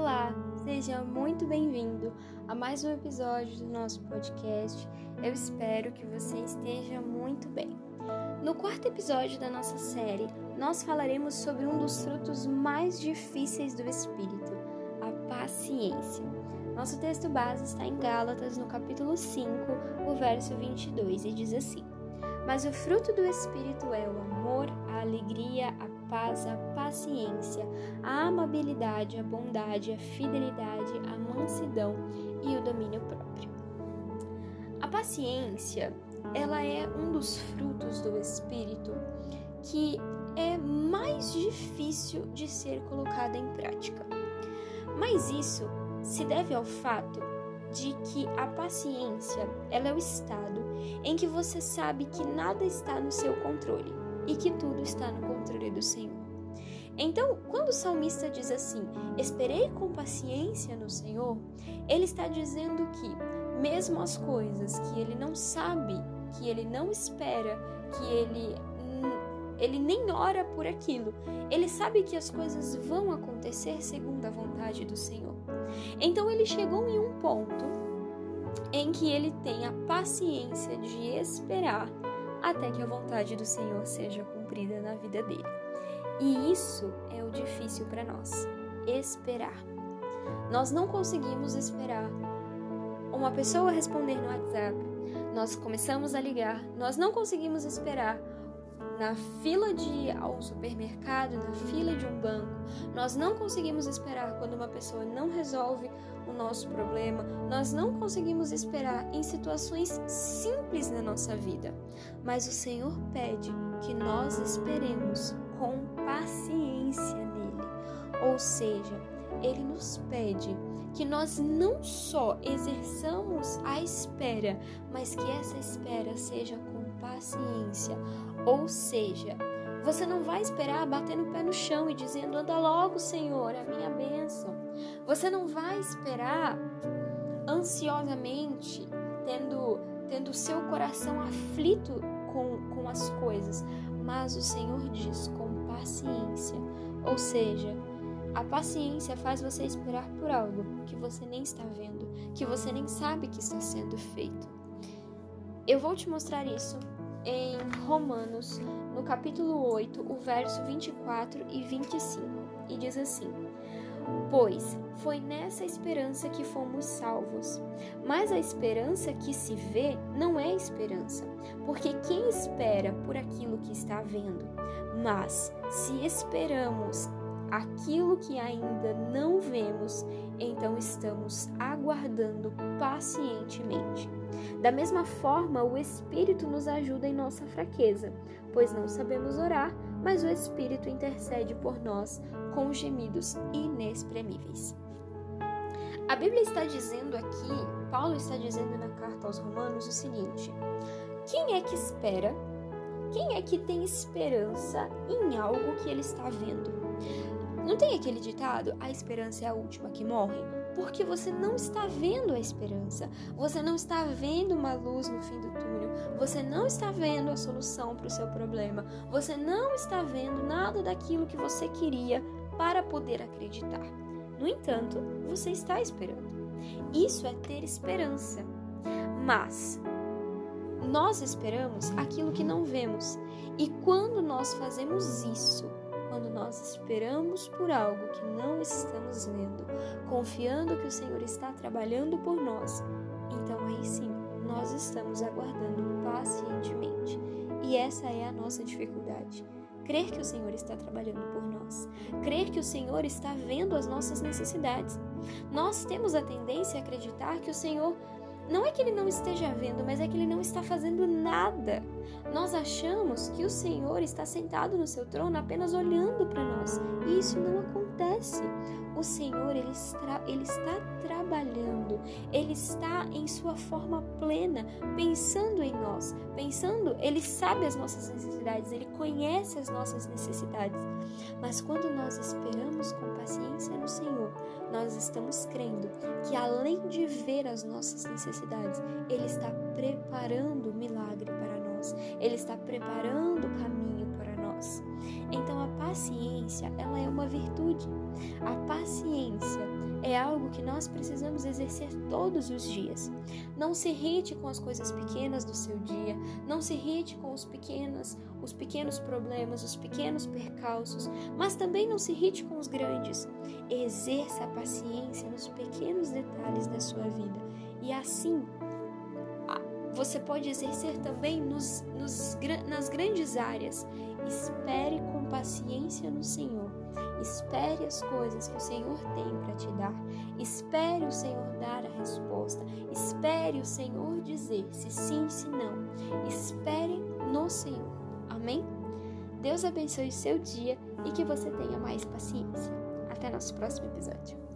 Olá, seja muito bem-vindo a mais um episódio do nosso podcast. Eu espero que você esteja muito bem. No quarto episódio da nossa série, nós falaremos sobre um dos frutos mais difíceis do Espírito, a paciência. Nosso texto base está em Gálatas, no capítulo 5, o verso 22, e diz assim: Mas o fruto do Espírito é o amor, a alegria, a paz, a paciência, a amabilidade, a bondade, a fidelidade, a mansidão e o domínio próprio. A paciência, ela é um dos frutos do espírito que é mais difícil de ser colocada em prática. Mas isso se deve ao fato de que a paciência, ela é o estado em que você sabe que nada está no seu controle e que tudo está no controle do Senhor. Então, quando o salmista diz assim: Esperei com paciência no Senhor, ele está dizendo que, mesmo as coisas que ele não sabe, que ele não espera, que ele ele nem ora por aquilo. Ele sabe que as coisas vão acontecer segundo a vontade do Senhor. Então ele chegou em um ponto em que ele tem a paciência de esperar até que a vontade do Senhor seja cumprida na vida dele. E isso é o difícil para nós: esperar. Nós não conseguimos esperar uma pessoa responder no WhatsApp. Nós começamos a ligar, nós não conseguimos esperar na fila de ir ao supermercado, na fila de um banco. Nós não conseguimos esperar quando uma pessoa não resolve o nosso problema. Nós não conseguimos esperar em situações simples na nossa vida. Mas o Senhor pede que nós esperemos com paciência nele. Ou seja, ele nos pede que nós não só exerçamos a espera, mas que essa espera seja com paciência, ou seja, você não vai esperar batendo o pé no chão e dizendo: anda logo, Senhor, a minha bênção. Você não vai esperar ansiosamente, tendo tendo seu coração aflito com, com as coisas, mas o Senhor diz com paciência. Ou seja, a paciência faz você esperar por algo que você nem está vendo, que você nem sabe que está sendo feito. Eu vou te mostrar isso em Romanos, no capítulo 8, o verso 24 e 25, e diz assim: Pois foi nessa esperança que fomos salvos. Mas a esperança que se vê não é esperança, porque quem espera por aquilo que está vendo? Mas se esperamos aquilo que ainda não vemos, então estamos aguardando pacientemente. Da mesma forma, o Espírito nos ajuda em nossa fraqueza, pois não sabemos orar, mas o Espírito intercede por nós com gemidos inexprimíveis. A Bíblia está dizendo aqui, Paulo está dizendo na carta aos Romanos o seguinte: quem é que espera? Quem é que tem esperança em algo que ele está vendo? Não tem aquele ditado: a esperança é a última que morre? Porque você não está vendo a esperança, você não está vendo uma luz no fim do túnel, você não está vendo a solução para o seu problema, você não está vendo nada daquilo que você queria para poder acreditar. No entanto, você está esperando. Isso é ter esperança. Mas nós esperamos aquilo que não vemos. E quando nós fazemos isso, quando nós esperamos por algo que não estamos vendo, confiando que o Senhor está trabalhando por nós, então aí sim nós estamos aguardando pacientemente. E essa é a nossa dificuldade. Crer que o Senhor está trabalhando por nós, crer que o Senhor está vendo as nossas necessidades. Nós temos a tendência a acreditar que o Senhor não é que ele não esteja vendo, mas é que ele não está fazendo nada. Nós achamos que o Senhor está sentado no seu trono apenas olhando para nós, e isso não acontece. O Senhor, ele está, ele está trabalhando, ele está em sua forma plena, pensando em nós, pensando, ele sabe as nossas necessidades, ele conhece as nossas necessidades. Mas quando nós esperamos com paciência nós estamos crendo que além de ver as nossas necessidades, ele está preparando o milagre para nós. Ele está preparando o caminho paciência, ela é uma virtude. A paciência é algo que nós precisamos exercer todos os dias. Não se irrite com as coisas pequenas do seu dia, não se irrite com os pequenos, os pequenos problemas, os pequenos percalços, mas também não se irrite com os grandes. Exerça a paciência nos pequenos detalhes da sua vida e assim você pode exercer também nos, nos, nas grandes áreas. Espere com paciência no Senhor. Espere as coisas que o Senhor tem para te dar. Espere o Senhor dar a resposta. Espere o Senhor dizer se sim, se não. Espere no Senhor. Amém? Deus abençoe seu dia e que você tenha mais paciência. Até nosso próximo episódio.